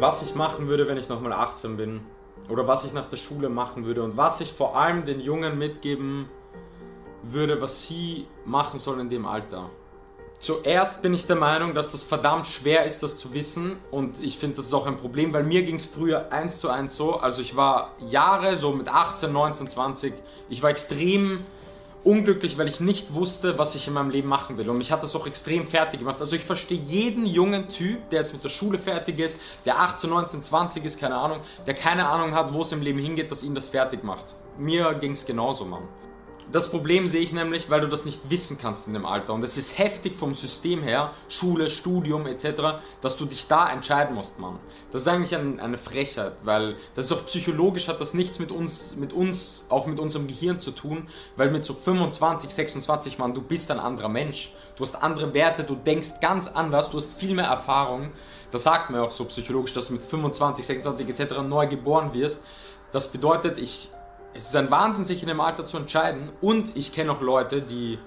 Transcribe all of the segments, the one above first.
was ich machen würde, wenn ich nochmal 18 bin. Oder was ich nach der Schule machen würde. Und was ich vor allem den Jungen mitgeben würde, was sie machen sollen in dem Alter. Zuerst bin ich der Meinung, dass das verdammt schwer ist, das zu wissen. Und ich finde, das ist auch ein Problem, weil mir ging es früher eins zu eins so. Also ich war Jahre, so mit 18, 19, 20, ich war extrem unglücklich, weil ich nicht wusste, was ich in meinem Leben machen will. Und mich hat das auch extrem fertig gemacht. Also ich verstehe jeden jungen Typ, der jetzt mit der Schule fertig ist, der 18, 19, 20 ist, keine Ahnung, der keine Ahnung hat, wo es im Leben hingeht, dass ihn das fertig macht. Mir ging es genauso, Mann. Das Problem sehe ich nämlich, weil du das nicht wissen kannst in dem Alter. Und es ist heftig vom System her, Schule, Studium etc., dass du dich da entscheiden musst, Mann. Das ist eigentlich ein, eine Frechheit, weil das ist auch psychologisch, hat das nichts mit uns, mit uns, auch mit unserem Gehirn zu tun, weil mit so 25, 26, Mann, du bist ein anderer Mensch. Du hast andere Werte, du denkst ganz anders, du hast viel mehr Erfahrung. Das sagt mir auch so psychologisch, dass du mit 25, 26 etc. neu geboren wirst. Das bedeutet, ich es ist ein Wahnsinn, sich in dem Alter zu entscheiden. Und ich kenne auch Leute, die,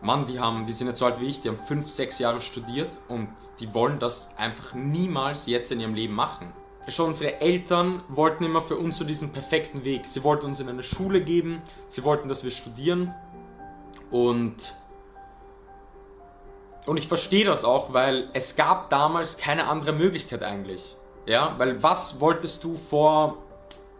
Mann, die haben, die sind jetzt so alt wie ich, die haben fünf, sechs Jahre studiert und die wollen das einfach niemals jetzt in ihrem Leben machen. Schon unsere Eltern wollten immer für uns so diesen perfekten Weg. Sie wollten uns in eine Schule geben, sie wollten, dass wir studieren und und ich verstehe das auch, weil es gab damals keine andere Möglichkeit eigentlich. Ja, weil was wolltest du vor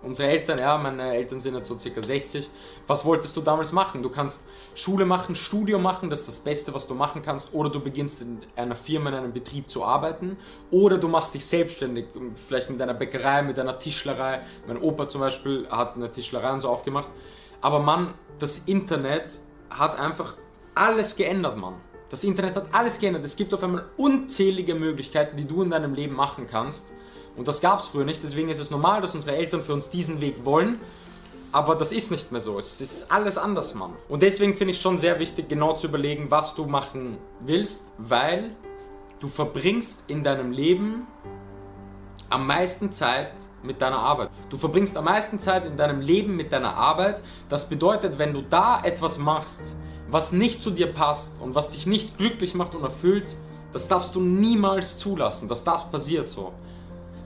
unsere Eltern, ja, meine Eltern sind jetzt so circa 60. Was wolltest du damals machen? Du kannst Schule machen, Studium machen, das ist das Beste, was du machen kannst, oder du beginnst in einer Firma, in einem Betrieb zu arbeiten, oder du machst dich selbstständig, vielleicht mit einer Bäckerei, mit einer Tischlerei. Mein Opa zum Beispiel hat eine Tischlerei und so aufgemacht. Aber Mann, das Internet hat einfach alles geändert, Mann. Das Internet hat alles geändert. Es gibt auf einmal unzählige Möglichkeiten, die du in deinem Leben machen kannst. Und das gab es früher nicht, deswegen ist es normal, dass unsere Eltern für uns diesen Weg wollen. Aber das ist nicht mehr so. Es ist alles anders, Mann. Und deswegen finde ich schon sehr wichtig, genau zu überlegen, was du machen willst, weil du verbringst in deinem Leben am meisten Zeit mit deiner Arbeit. Du verbringst am meisten Zeit in deinem Leben mit deiner Arbeit. Das bedeutet, wenn du da etwas machst, was nicht zu dir passt und was dich nicht glücklich macht und erfüllt, das darfst du niemals zulassen, dass das passiert so.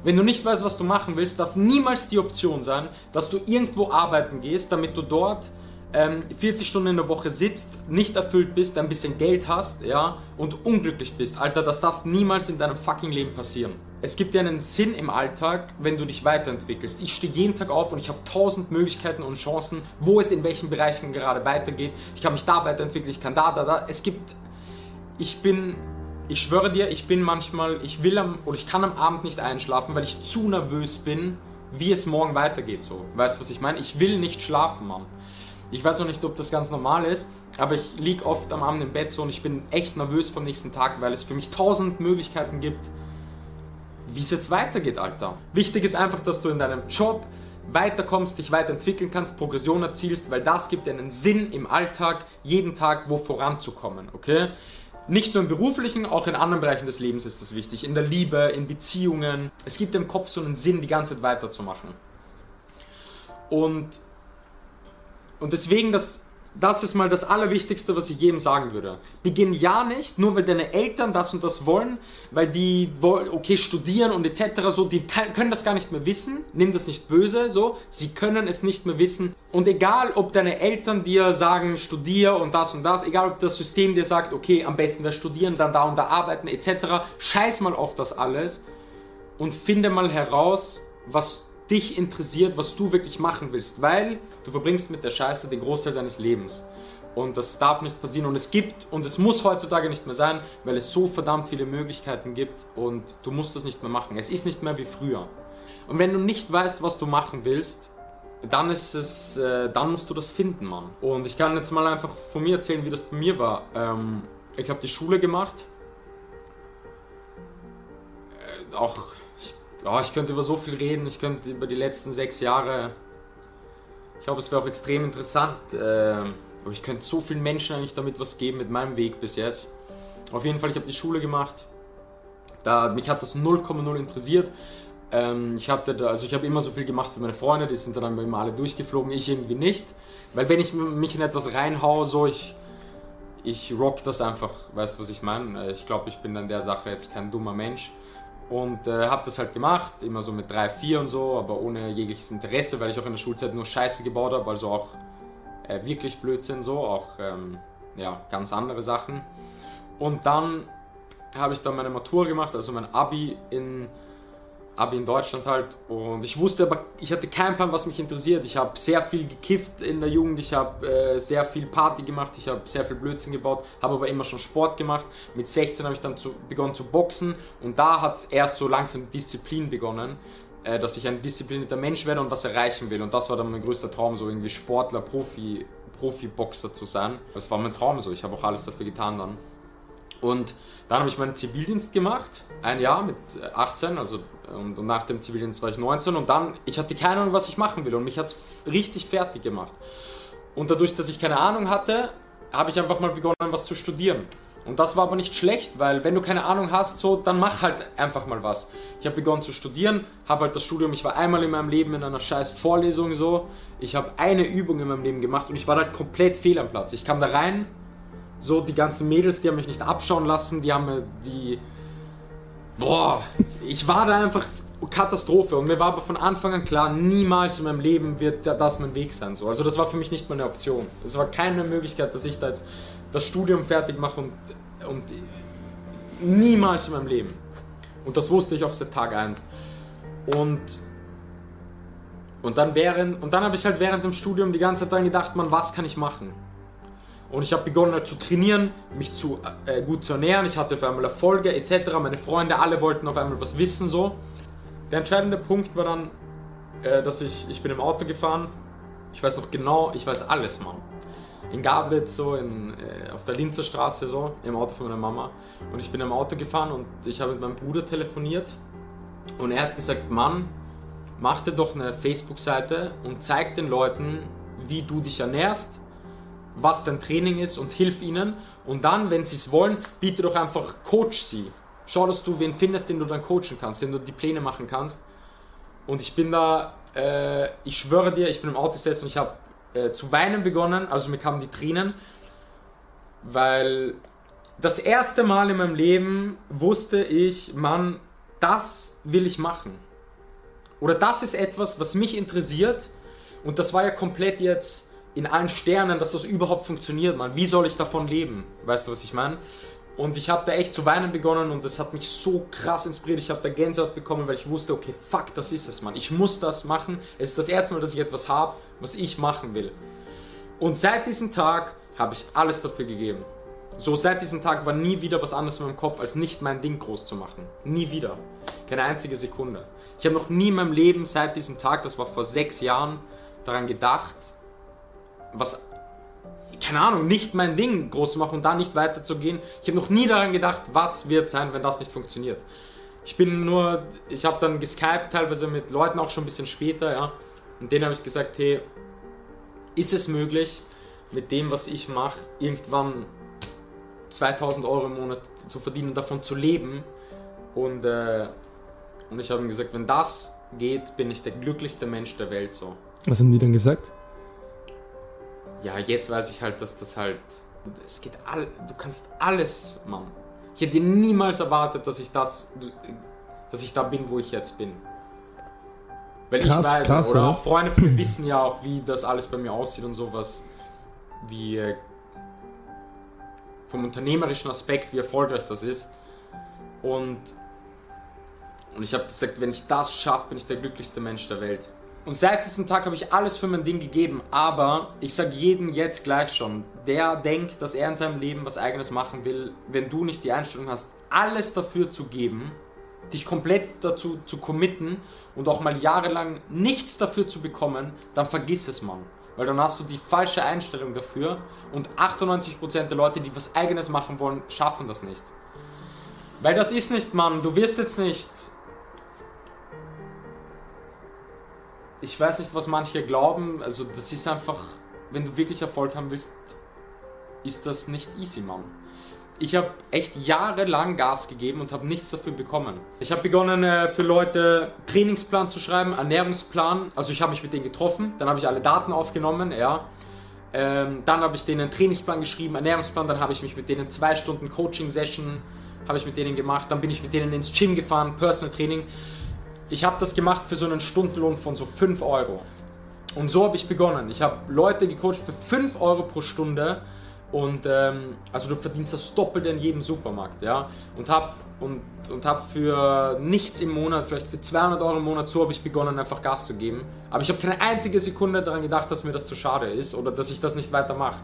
Wenn du nicht weißt, was du machen willst, darf niemals die Option sein, dass du irgendwo arbeiten gehst, damit du dort ähm, 40 Stunden in der Woche sitzt, nicht erfüllt bist, ein bisschen Geld hast, ja, und unglücklich bist. Alter, das darf niemals in deinem fucking Leben passieren. Es gibt dir einen Sinn im Alltag, wenn du dich weiterentwickelst. Ich stehe jeden Tag auf und ich habe tausend Möglichkeiten und Chancen, wo es in welchen Bereichen gerade weitergeht. Ich kann mich da weiterentwickeln, ich kann da, da, da. Es gibt, ich bin ich schwöre dir, ich bin manchmal, ich will am, oder ich kann am Abend nicht einschlafen, weil ich zu nervös bin, wie es morgen weitergeht so. Weißt du, was ich meine? Ich will nicht schlafen, Mann. Ich weiß noch nicht, ob das ganz normal ist, aber ich liege oft am Abend im Bett so und ich bin echt nervös vom nächsten Tag, weil es für mich tausend Möglichkeiten gibt, wie es jetzt weitergeht, Alter. Wichtig ist einfach, dass du in deinem Job weiterkommst, dich weiterentwickeln kannst, Progression erzielst, weil das gibt dir einen Sinn im Alltag, jeden Tag wo voranzukommen, okay? Nicht nur im beruflichen, auch in anderen Bereichen des Lebens ist das wichtig. In der Liebe, in Beziehungen. Es gibt dem Kopf so einen Sinn, die ganze Zeit weiterzumachen. Und, und deswegen, das, das ist mal das Allerwichtigste, was ich jedem sagen würde. Beginn ja nicht, nur weil deine Eltern das und das wollen, weil die wollen, okay, studieren und etc. so, die können das gar nicht mehr wissen. Nimm das nicht böse, so. Sie können es nicht mehr wissen. Und egal, ob deine Eltern dir sagen, studier und das und das, egal, ob das System dir sagt, okay, am besten wir studieren, dann da und da arbeiten etc. Scheiß mal auf das alles und finde mal heraus, was dich interessiert, was du wirklich machen willst, weil du verbringst mit der Scheiße den Großteil deines Lebens. Und das darf nicht passieren. Und es gibt, und es muss heutzutage nicht mehr sein, weil es so verdammt viele Möglichkeiten gibt und du musst das nicht mehr machen. Es ist nicht mehr wie früher. Und wenn du nicht weißt, was du machen willst, dann ist es, äh, dann musst du das finden, Mann. Und ich kann jetzt mal einfach von mir erzählen, wie das bei mir war. Ähm, ich habe die Schule gemacht. Äh, auch ja, ich könnte über so viel reden. Ich könnte über die letzten sechs Jahre. Ich glaube, es wäre auch extrem interessant. Äh, aber ich könnte so vielen Menschen eigentlich damit was geben mit meinem Weg bis jetzt. Auf jeden Fall, ich habe die Schule gemacht. Da, mich hat das 0,0 interessiert. Ähm, ich hatte da, also ich habe immer so viel gemacht wie meine Freunde, die sind dann immer alle durchgeflogen, ich irgendwie nicht. Weil wenn ich mich in etwas reinhaue, so ich, ich rock das einfach, weißt du, was ich meine? Ich glaube, ich bin dann der Sache jetzt kein dummer Mensch. Und äh, habe das halt gemacht, immer so mit 3, 4 und so, aber ohne jegliches Interesse, weil ich auch in der Schulzeit nur Scheiße gebaut habe, also auch äh, wirklich Blödsinn so, auch ähm, ja, ganz andere Sachen. Und dann habe ich dann meine Matur gemacht, also mein Abi in Abi in Deutschland halt. Und ich wusste aber, ich hatte keinen Plan, was mich interessiert. Ich habe sehr viel gekifft in der Jugend, ich habe äh, sehr viel Party gemacht, ich habe sehr viel Blödsinn gebaut, habe aber immer schon Sport gemacht. Mit 16 habe ich dann zu, begonnen zu boxen und da hat erst so langsam Disziplin begonnen, äh, dass ich ein disziplinierter Mensch werde und was erreichen will. Und das war dann mein größter Traum, so irgendwie Sportler, Profi, Profiboxer zu sein. Das war mein Traum so. Ich habe auch alles dafür getan dann. Und dann habe ich meinen Zivildienst gemacht, ein Jahr mit 18, also und, und, nach dem Zivildienst war ich 19 und dann, ich hatte keine Ahnung, was ich machen will und mich hat es richtig fertig gemacht. Und dadurch, dass ich keine Ahnung hatte, habe ich einfach mal begonnen, was zu studieren. Und das war aber nicht schlecht, weil wenn du keine Ahnung hast, so, dann mach halt einfach mal was. Ich habe begonnen zu studieren, habe halt das Studium, ich war einmal in meinem Leben in einer scheiß Vorlesung so, ich habe eine Übung in meinem Leben gemacht und ich war halt komplett fehl am Platz. Ich kam da rein, so die ganzen Mädels, die haben mich nicht abschauen lassen, die haben mir die. Boah, ich war da einfach Katastrophe und mir war aber von Anfang an klar, niemals in meinem Leben wird das mein Weg sein. So. Also das war für mich nicht mal eine Option. Es war keine Möglichkeit, dass ich da jetzt das Studium fertig mache und, und niemals in meinem Leben. Und das wusste ich auch seit Tag 1. Und, und dann, während, und dann habe ich halt während dem Studium die ganze Zeit dran gedacht, man, was kann ich machen? Und ich habe begonnen halt zu trainieren, mich zu, äh, gut zu ernähren. Ich hatte auf einmal Erfolge etc. Meine Freunde, alle wollten auf einmal was wissen so. Der entscheidende Punkt war dann, äh, dass ich, ich bin im Auto gefahren. Ich weiß noch genau, ich weiß alles, Mann. In Gablitz, so in, äh, auf der Linzer Straße, so im Auto von meiner Mama. Und ich bin im Auto gefahren und ich habe mit meinem Bruder telefoniert. Und er hat gesagt, Mann, mach dir doch eine Facebook-Seite und zeig den Leuten, wie du dich ernährst was dein Training ist und hilf ihnen. Und dann, wenn sie es wollen, biete doch einfach Coach sie. Schau, dass du wen findest, den du dann coachen kannst, den du die Pläne machen kannst. Und ich bin da, äh, ich schwöre dir, ich bin im Auto gesessen und ich habe äh, zu weinen begonnen, also mir kamen die Tränen, weil das erste Mal in meinem Leben wusste ich, Mann, das will ich machen. Oder das ist etwas, was mich interessiert. Und das war ja komplett jetzt in allen Sternen, dass das überhaupt funktioniert, man. Wie soll ich davon leben? Weißt du, was ich meine? Und ich habe da echt zu weinen begonnen und das hat mich so krass inspiriert. Ich habe da Gänsehaut bekommen, weil ich wusste, okay, fuck, das ist es, man. Ich muss das machen. Es ist das erste Mal, dass ich etwas habe, was ich machen will. Und seit diesem Tag habe ich alles dafür gegeben. So seit diesem Tag war nie wieder was anderes in meinem Kopf, als nicht mein Ding groß zu machen. Nie wieder. Keine einzige Sekunde. Ich habe noch nie in meinem Leben seit diesem Tag, das war vor sechs Jahren, daran gedacht, was, keine Ahnung, nicht mein Ding groß zu machen und da nicht weiterzugehen. Ich habe noch nie daran gedacht, was wird sein, wenn das nicht funktioniert. Ich bin nur, ich habe dann geskypt teilweise mit Leuten auch schon ein bisschen später, ja. Und denen habe ich gesagt, hey, ist es möglich, mit dem, was ich mache, irgendwann 2000 Euro im Monat zu verdienen, davon zu leben? Und, äh, und ich habe ihm gesagt, wenn das geht, bin ich der glücklichste Mensch der Welt so. Was haben die dann gesagt? Ja, jetzt weiß ich halt, dass das halt. Es geht all. Du kannst alles, Mann. Ich hätte niemals erwartet, dass ich das. dass ich da bin, wo ich jetzt bin. Weil krass, ich weiß, krass, oder auch Freunde von mir wissen ja auch, wie das alles bei mir aussieht und sowas. Wie. Äh, vom unternehmerischen Aspekt, wie erfolgreich das ist. Und. Und ich habe gesagt, wenn ich das schaffe, bin ich der glücklichste Mensch der Welt. Und seit diesem Tag habe ich alles für mein Ding gegeben, aber ich sage jedem jetzt gleich schon, der denkt, dass er in seinem Leben was eigenes machen will, wenn du nicht die Einstellung hast, alles dafür zu geben, dich komplett dazu zu committen und auch mal jahrelang nichts dafür zu bekommen, dann vergiss es, Mann. Weil dann hast du die falsche Einstellung dafür und 98% der Leute, die was eigenes machen wollen, schaffen das nicht. Weil das ist nicht, Mann, du wirst jetzt nicht ich weiß nicht, was manche glauben. Also, das ist einfach, wenn du wirklich Erfolg haben willst, ist das nicht easy, Mann. Ich habe echt jahrelang Gas gegeben und habe nichts dafür bekommen. Ich habe begonnen äh, für Leute Trainingsplan zu schreiben, Ernährungsplan. Also ich habe mich mit denen getroffen, dann habe ich alle Daten aufgenommen, ja. Ähm, dann habe ich denen einen Trainingsplan geschrieben, Ernährungsplan, dann habe ich mich mit denen zwei Stunden Coaching-Session habe ich mit denen gemacht. Dann bin ich mit denen ins Gym gefahren, Personal Training. Ich habe das gemacht für so einen Stundenlohn von so 5 Euro. Und so habe ich begonnen. Ich habe Leute gecoacht für 5 Euro pro Stunde. Und ähm, also du verdienst das Doppelte in jedem Supermarkt, ja. Und habe und, und hab für nichts im Monat, vielleicht für 200 Euro im Monat, so habe ich begonnen, einfach Gas zu geben. Aber ich habe keine einzige Sekunde daran gedacht, dass mir das zu schade ist oder dass ich das nicht weitermache.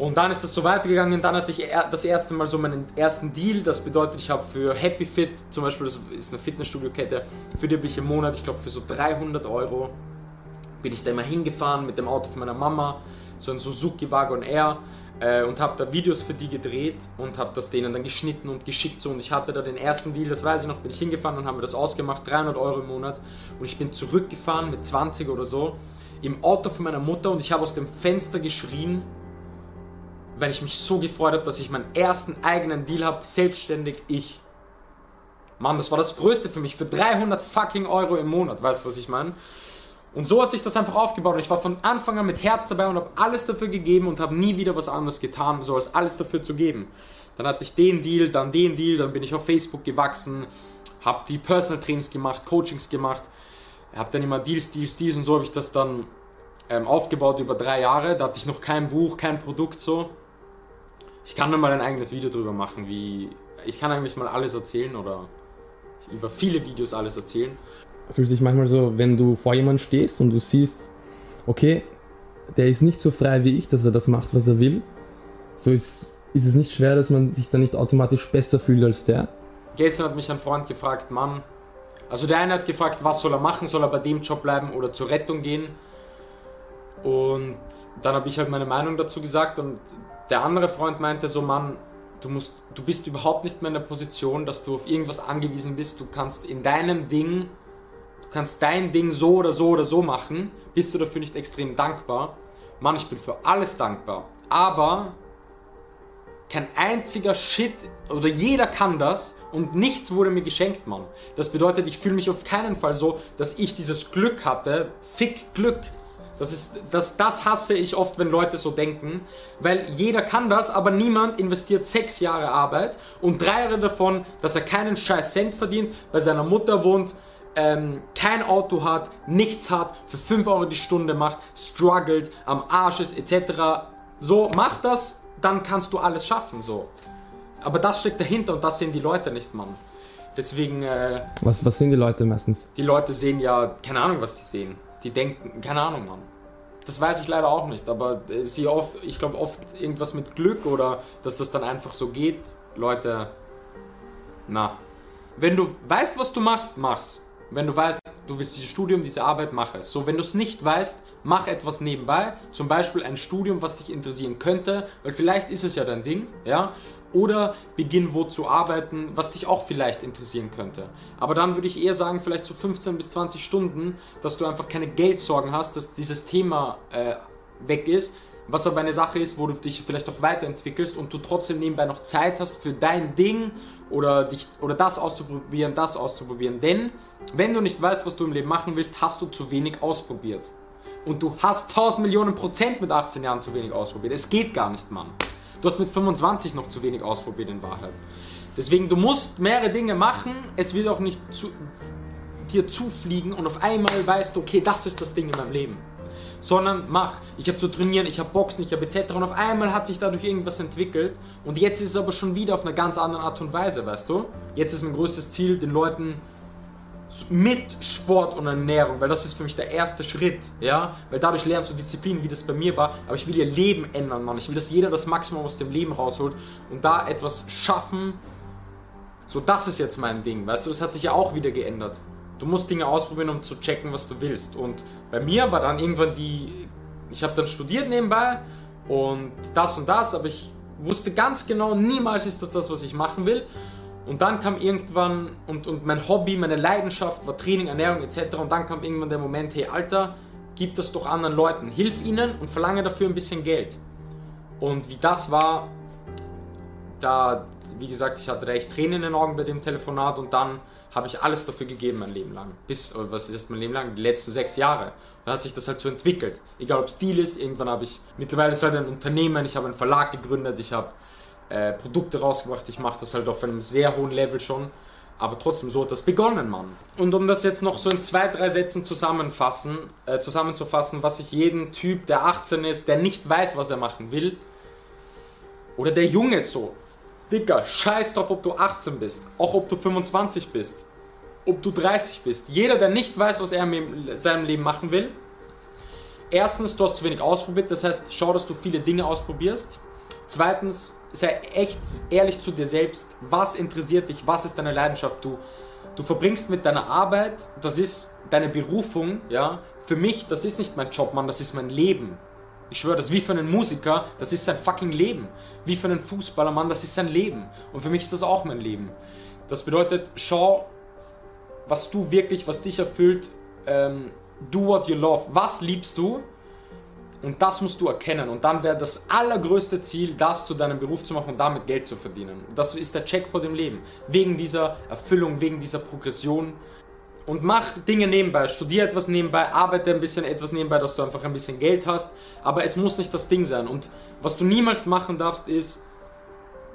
Und dann ist das so weitergegangen. Dann hatte ich das erste Mal so meinen ersten Deal. Das bedeutet, ich habe für Happy Fit, zum Beispiel, das ist eine Fitnessstudio-Kette, für die habe ich im Monat, ich glaube, für so 300 Euro bin ich da immer hingefahren mit dem Auto von meiner Mama, so ein Suzuki Wagon R äh, und habe da Videos für die gedreht und habe das denen dann geschnitten und geschickt so und ich hatte da den ersten Deal, das weiß ich noch, bin ich hingefahren und haben wir das ausgemacht, 300 Euro im Monat und ich bin zurückgefahren mit 20 oder so im Auto von meiner Mutter und ich habe aus dem Fenster geschrien, weil ich mich so gefreut habe, dass ich meinen ersten eigenen Deal habe, selbstständig ich. Mann, das war das Größte für mich, für 300 fucking Euro im Monat, weißt du, was ich meine? Und so hat sich das einfach aufgebaut. Und ich war von Anfang an mit Herz dabei und habe alles dafür gegeben und habe nie wieder was anderes getan, so als alles dafür zu geben. Dann hatte ich den Deal, dann den Deal, dann bin ich auf Facebook gewachsen, habe die Personal Trainings gemacht, Coachings gemacht, habe dann immer Deals, Deals, Deals und so habe ich das dann ähm, aufgebaut über drei Jahre. Da hatte ich noch kein Buch, kein Produkt so. Ich kann dann mal ein eigenes Video drüber machen, wie ich kann eigentlich mal alles erzählen oder über viele Videos alles erzählen fühlt sich manchmal so, wenn du vor jemandem stehst und du siehst, okay, der ist nicht so frei wie ich, dass er das macht, was er will, so ist, ist es nicht schwer, dass man sich dann nicht automatisch besser fühlt als der. Gestern hat mich ein Freund gefragt, Mann, also der eine hat gefragt, was soll er machen, soll er bei dem Job bleiben oder zur Rettung gehen? Und dann habe ich halt meine Meinung dazu gesagt und der andere Freund meinte so, Mann, du musst, du bist überhaupt nicht mehr in der Position, dass du auf irgendwas angewiesen bist. Du kannst in deinem Ding kannst dein Ding so oder so oder so machen, bist du dafür nicht extrem dankbar. Mann, ich bin für alles dankbar. Aber kein einziger Shit oder jeder kann das und nichts wurde mir geschenkt, Mann. Das bedeutet, ich fühle mich auf keinen Fall so, dass ich dieses Glück hatte. Fick Glück. Das, ist, das, das hasse ich oft, wenn Leute so denken, weil jeder kann das, aber niemand investiert sechs Jahre Arbeit und drei Jahre davon, dass er keinen scheiß Cent verdient, bei seiner Mutter wohnt, ähm, kein Auto hat, nichts hat, für 5 Euro die Stunde macht, struggelt, am Arsch ist, etc. So, mach das, dann kannst du alles schaffen, so. Aber das steckt dahinter und das sehen die Leute nicht, Mann. Deswegen. Äh, was, was sehen die Leute meistens? Die Leute sehen ja, keine Ahnung, was die sehen. Die denken, keine Ahnung, Mann. Das weiß ich leider auch nicht, aber äh, sie oft, ich glaube oft irgendwas mit Glück oder dass das dann einfach so geht. Leute, na. Wenn du weißt, was du machst, mach's. Wenn du weißt, du willst dieses Studium, diese Arbeit, mach es. So, wenn du es nicht weißt, mach etwas nebenbei. Zum Beispiel ein Studium, was dich interessieren könnte, weil vielleicht ist es ja dein Ding, ja. Oder beginn wo zu arbeiten, was dich auch vielleicht interessieren könnte. Aber dann würde ich eher sagen, vielleicht so 15 bis 20 Stunden, dass du einfach keine Geldsorgen hast, dass dieses Thema äh, weg ist, was aber eine Sache ist, wo du dich vielleicht auch weiterentwickelst und du trotzdem nebenbei noch Zeit hast für dein Ding oder dich oder das auszuprobieren, das auszuprobieren. Denn wenn du nicht weißt, was du im Leben machen willst, hast du zu wenig ausprobiert. Und du hast 1000 Millionen Prozent mit 18 Jahren zu wenig ausprobiert. Es geht gar nicht, Mann. Du hast mit 25 noch zu wenig ausprobiert in Wahrheit. Deswegen, du musst mehrere Dinge machen. Es wird auch nicht zu, dir zufliegen und auf einmal weißt du, okay, das ist das Ding in meinem Leben sondern mach. Ich habe zu trainieren, ich habe Boxen, ich habe etc. Und auf einmal hat sich dadurch irgendwas entwickelt und jetzt ist es aber schon wieder auf eine ganz andere Art und Weise, weißt du? Jetzt ist mein größtes Ziel, den Leuten mit Sport und Ernährung, weil das ist für mich der erste Schritt, ja, weil dadurch lernst du Disziplin, wie das bei mir war, aber ich will ihr Leben ändern, Mann, ich will, dass jeder das Maximum aus dem Leben rausholt und da etwas schaffen, so das ist jetzt mein Ding, weißt du, das hat sich ja auch wieder geändert. Du musst Dinge ausprobieren, um zu checken, was du willst. Und bei mir war dann irgendwann die, ich habe dann studiert nebenbei und das und das, aber ich wusste ganz genau, niemals ist das das, was ich machen will. Und dann kam irgendwann, und, und mein Hobby, meine Leidenschaft war Training, Ernährung etc. Und dann kam irgendwann der Moment, hey Alter, gib das doch anderen Leuten, hilf ihnen und verlange dafür ein bisschen Geld. Und wie das war, da, wie gesagt, ich hatte recht Tränen in den Augen bei dem Telefonat und dann habe ich alles dafür gegeben mein Leben lang. Bis, was ist mein Leben lang? Die letzten sechs Jahre. Dann hat sich das halt so entwickelt. Egal ob Stil ist, irgendwann habe ich, mittlerweile ist halt ein Unternehmen, ich habe einen Verlag gegründet, ich habe äh, Produkte rausgebracht. Ich mache das halt auf einem sehr hohen Level schon. Aber trotzdem, so hat das begonnen, Mann. Und um das jetzt noch so in zwei, drei Sätzen zusammenfassen, äh, zusammenzufassen, was ich jeden Typ, der 18 ist, der nicht weiß, was er machen will, oder der Junge so, Dicker, scheiß drauf, ob du 18 bist, auch ob du 25 bist, ob du 30 bist. Jeder, der nicht weiß, was er in seinem Leben machen will, erstens, du hast zu wenig ausprobiert, das heißt, schau, dass du viele Dinge ausprobierst. Zweitens, sei echt ehrlich zu dir selbst. Was interessiert dich? Was ist deine Leidenschaft? Du, du verbringst mit deiner Arbeit, das ist deine Berufung, ja. Für mich, das ist nicht mein Job, Mann, das ist mein Leben. Ich schwöre, das ist wie für einen Musiker, das ist sein fucking Leben. Wie für einen Fußballer, Mann, das ist sein Leben. Und für mich ist das auch mein Leben. Das bedeutet, schau, was du wirklich, was dich erfüllt, ähm, do what you love. Was liebst du? Und das musst du erkennen. Und dann wäre das allergrößte Ziel, das zu deinem Beruf zu machen und damit Geld zu verdienen. Das ist der Checkpoint im Leben. Wegen dieser Erfüllung, wegen dieser Progression. Und mach Dinge nebenbei. Studier etwas nebenbei, arbeite ein bisschen etwas nebenbei, dass du einfach ein bisschen Geld hast. Aber es muss nicht das Ding sein. Und was du niemals machen darfst, ist,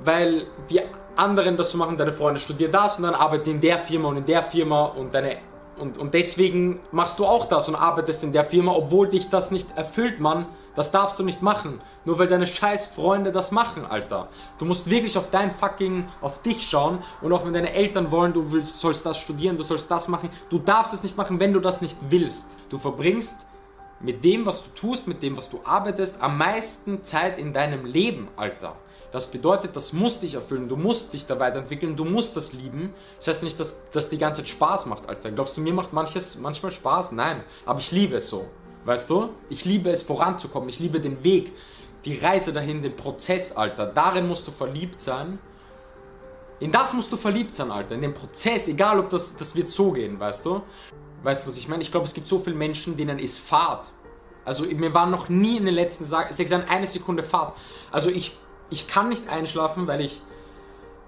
weil die anderen das so machen, deine Freunde studieren das und dann arbeiten in der Firma und in der Firma und deine und, und deswegen machst du auch das und arbeitest in der Firma, obwohl dich das nicht erfüllt, Mann. Das darfst du nicht machen. Nur weil deine scheiß Freunde das machen, Alter. Du musst wirklich auf dein fucking, auf dich schauen. Und auch wenn deine Eltern wollen, du willst, sollst das studieren, du sollst das machen. Du darfst es nicht machen, wenn du das nicht willst. Du verbringst mit dem, was du tust, mit dem, was du arbeitest, am meisten Zeit in deinem Leben, Alter. Das bedeutet, das muss dich erfüllen, du musst dich da weiterentwickeln, du musst das lieben. Das heißt nicht, dass das die ganze Zeit Spaß macht, Alter. Glaubst du, mir macht manches manchmal Spaß? Nein, aber ich liebe es so. Weißt du? Ich liebe es voranzukommen, ich liebe den Weg, die Reise dahin, den Prozess, Alter. Darin musst du verliebt sein. In das musst du verliebt sein, Alter. In den Prozess, egal ob das, das wird so gehen, weißt du? Weißt du, was ich meine? Ich glaube, es gibt so viele Menschen, denen ist Fahrt. Also mir war noch nie in den letzten sechs Jahren eine Sekunde Fahrt. Also ich ich kann nicht einschlafen, weil ich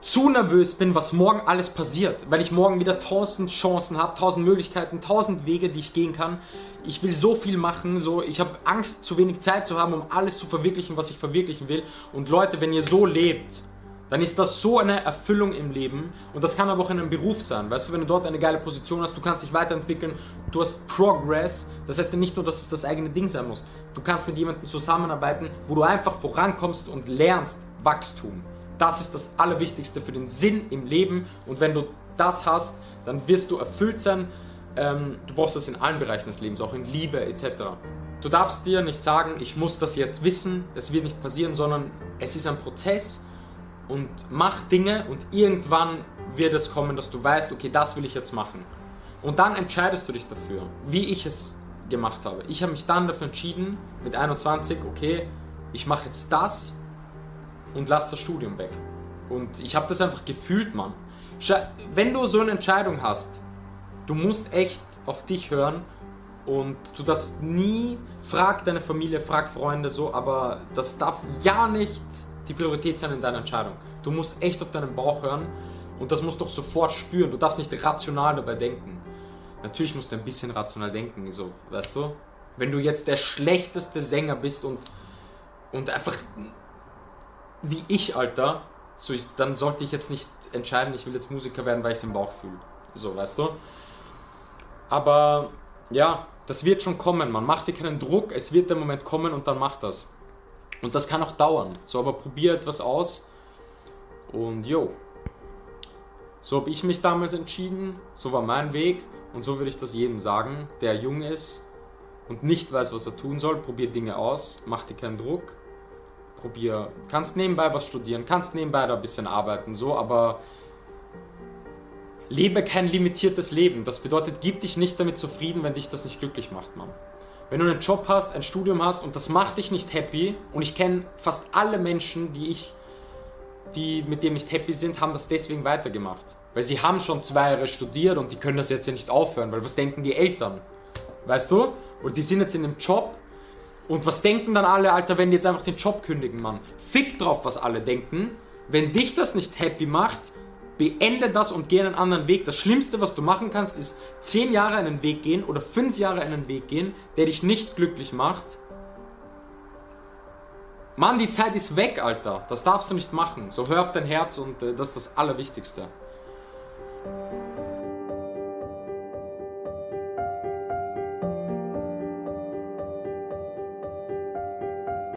zu nervös bin, was morgen alles passiert, weil ich morgen wieder tausend Chancen habe, tausend Möglichkeiten, tausend Wege, die ich gehen kann. Ich will so viel machen, so ich habe Angst, zu wenig Zeit zu haben, um alles zu verwirklichen, was ich verwirklichen will. Und Leute, wenn ihr so lebt, dann ist das so eine Erfüllung im Leben und das kann aber auch in einem Beruf sein. Weißt du, wenn du dort eine geile Position hast, du kannst dich weiterentwickeln, du hast Progress. Das heißt ja nicht nur, dass es das eigene Ding sein muss. Du kannst mit jemandem zusammenarbeiten, wo du einfach vorankommst und lernst Wachstum. Das ist das Allerwichtigste für den Sinn im Leben und wenn du das hast, dann wirst du erfüllt sein. Ähm, du brauchst das in allen Bereichen des Lebens, auch in Liebe etc. Du darfst dir nicht sagen, ich muss das jetzt wissen, es wird nicht passieren, sondern es ist ein Prozess und mach Dinge und irgendwann wird es kommen, dass du weißt, okay, das will ich jetzt machen. Und dann entscheidest du dich dafür, wie ich es gemacht habe. Ich habe mich dann dafür entschieden, mit 21, okay, ich mache jetzt das und lass das Studium weg. Und ich habe das einfach gefühlt, Mann. Wenn du so eine Entscheidung hast, du musst echt auf dich hören und du darfst nie, frag deine Familie, frag Freunde so, aber das darf ja nicht die Priorität sein in deiner Entscheidung. Du musst echt auf deinen Bauch hören und das musst du auch sofort spüren. Du darfst nicht rational dabei denken. Natürlich musst du ein bisschen rational denken, so, weißt du? Wenn du jetzt der schlechteste Sänger bist und, und einfach wie ich, Alter, so ich, dann sollte ich jetzt nicht entscheiden, ich will jetzt Musiker werden, weil ich es im Bauch fühle. So, weißt du? Aber ja, das wird schon kommen, man. Mach dir keinen Druck, es wird der Moment kommen und dann mach das. Und das kann auch dauern. So, aber probier etwas aus. Und jo. So habe ich mich damals entschieden, so war mein Weg und so würde ich das jedem sagen, der jung ist und nicht weiß, was er tun soll. Probier Dinge aus, mach dir keinen Druck. Probier, kannst nebenbei was studieren, kannst nebenbei da ein bisschen arbeiten, so, aber lebe kein limitiertes Leben. Das bedeutet, gib dich nicht damit zufrieden, wenn dich das nicht glücklich macht, Mann. Wenn du einen Job hast, ein Studium hast und das macht dich nicht happy, und ich kenne fast alle Menschen, die ich, die mit dem nicht happy sind, haben das deswegen weitergemacht. Weil sie haben schon zwei Jahre studiert und die können das jetzt ja nicht aufhören, weil was denken die Eltern? Weißt du? Und die sind jetzt in einem Job und was denken dann alle, Alter, wenn die jetzt einfach den Job kündigen, Mann? Fick drauf, was alle denken. Wenn dich das nicht happy macht, beende das und geh einen anderen Weg. Das Schlimmste, was du machen kannst, ist zehn Jahre einen Weg gehen oder fünf Jahre einen Weg gehen, der dich nicht glücklich macht. Mann, die Zeit ist weg, Alter. Das darfst du nicht machen. So hör auf dein Herz und äh, das ist das Allerwichtigste.